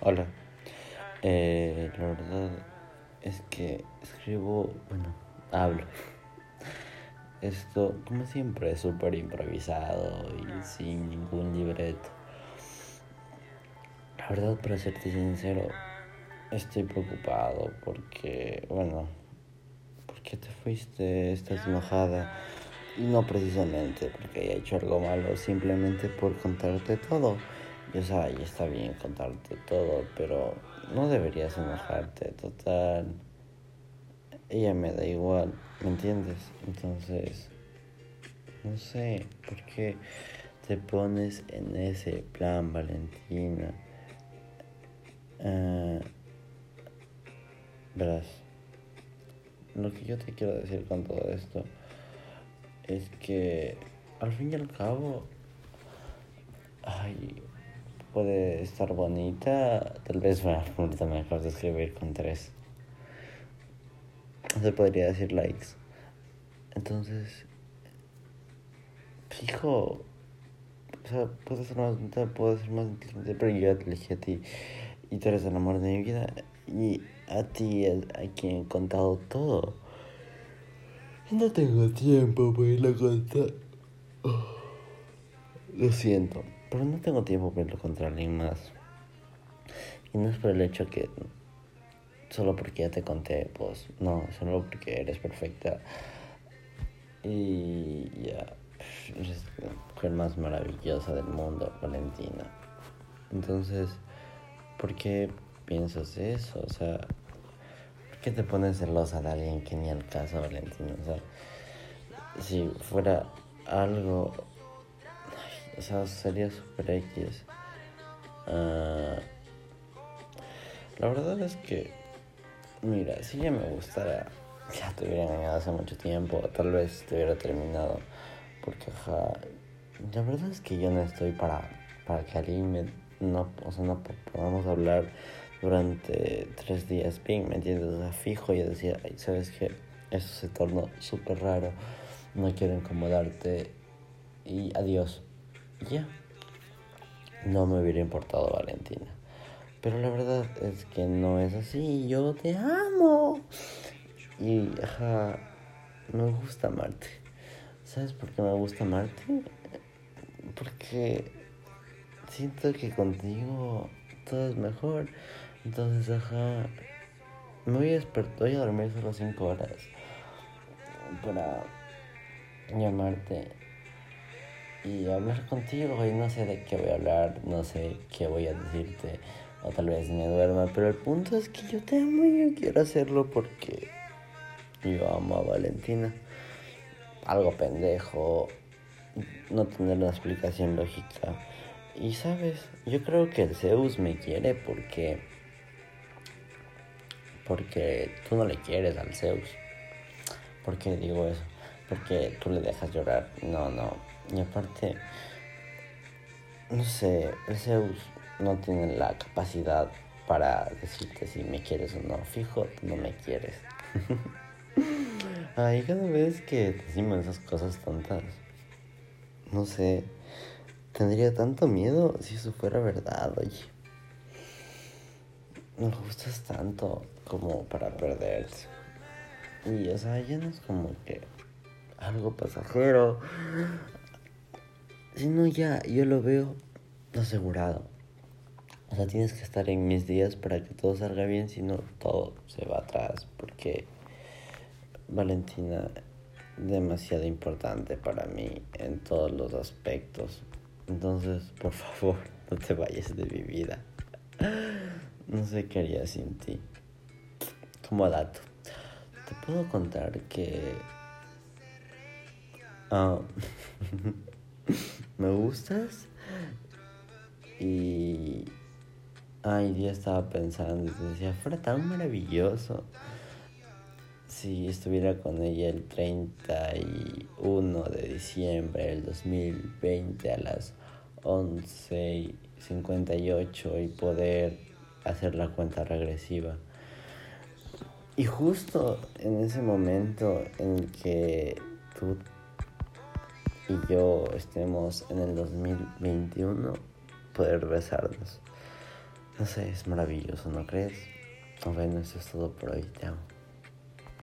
Hola. Eh, la verdad es que escribo, bueno, hablo. Esto, como siempre, es súper improvisado y sin ningún libreto. La verdad, para serte sincero, estoy preocupado porque, bueno, porque te fuiste, estás enojada. No precisamente porque haya hecho algo malo, simplemente por contarte todo. Yo sé, y está bien contarte todo, pero no deberías enojarte, total. Ella me da igual, ¿me entiendes? Entonces, no sé, ¿por qué te pones en ese plan, Valentina? Uh, verás, lo que yo te quiero decir con todo esto es que al fin y al cabo, ay, puede estar bonita, tal vez me ahorita mejor de escribir con tres. Se podría decir likes. Entonces, fijo, o sea, puede ser más bonita, puede ser más inteligente, pero yo te elegí a ti y tú eres el amor de mi vida y a ti es a quien he contado todo. No tengo tiempo para irlo a contar. Lo siento. Pero no tengo tiempo para irlo contra alguien más. Y no es por el hecho que solo porque ya te conté, pues no, solo porque eres perfecta. Y ya, eres la mujer más maravillosa del mundo, Valentina. Entonces, ¿por qué piensas eso? O sea, ¿por qué te pones celosa de alguien que ni al caso, Valentina? O sea, si fuera algo o sea, sería super X. Uh, la verdad es que, mira, si ya me gustara, ya te hubiera engañado hace mucho tiempo, tal vez te hubiera terminado. Porque, ja, la verdad es que yo no estoy para, para que alguien me, no, o sea, no podamos hablar durante tres días bien, ¿me entiendes? O fijo, yo decía, Ay, ¿sabes qué? Eso se tornó súper raro, no quiero incomodarte y adiós ya. No me hubiera importado Valentina. Pero la verdad es que no es así. Yo te amo. Y, ajá, me gusta amarte. ¿Sabes por qué me gusta amarte? Porque siento que contigo todo es mejor. Entonces, ajá, me voy a despertar, voy a dormir solo cinco horas para llamarte y hablar contigo y no sé de qué voy a hablar, no sé qué voy a decirte o tal vez me duerma, pero el punto es que yo te amo y yo quiero hacerlo porque yo amo a Valentina. Algo pendejo, no tener una explicación lógica. Y sabes, yo creo que el Zeus me quiere porque porque tú no le quieres al Zeus. ¿Por qué digo eso? Porque tú le dejas llorar. No, no, y aparte, no sé, el Zeus no tiene la capacidad para decirte si me quieres o no. Fijo, no me quieres. Ay, cada vez que decimos esas cosas tontas, no sé, tendría tanto miedo si eso fuera verdad, oye. Me gustas tanto como para perderte. Y, o sea, ya no es como que algo pasajero, si no, ya yo lo veo asegurado. O sea, tienes que estar en mis días para que todo salga bien, si no, todo se va atrás. Porque Valentina demasiado importante para mí en todos los aspectos. Entonces, por favor, no te vayas de mi vida. No sé qué haría sin ti. Como dato, te puedo contar que... Ah, me gustas. Y. Ay, día estaba pensando y decía, fuera tan maravilloso si estuviera con ella el 31 de diciembre del 2020 a las 11.58 y poder hacer la cuenta regresiva. Y justo en ese momento en que tú y yo estemos en el 2021 poder besarnos. No sé, es maravilloso, ¿no crees? Bueno, eso es todo por hoy. Te amo.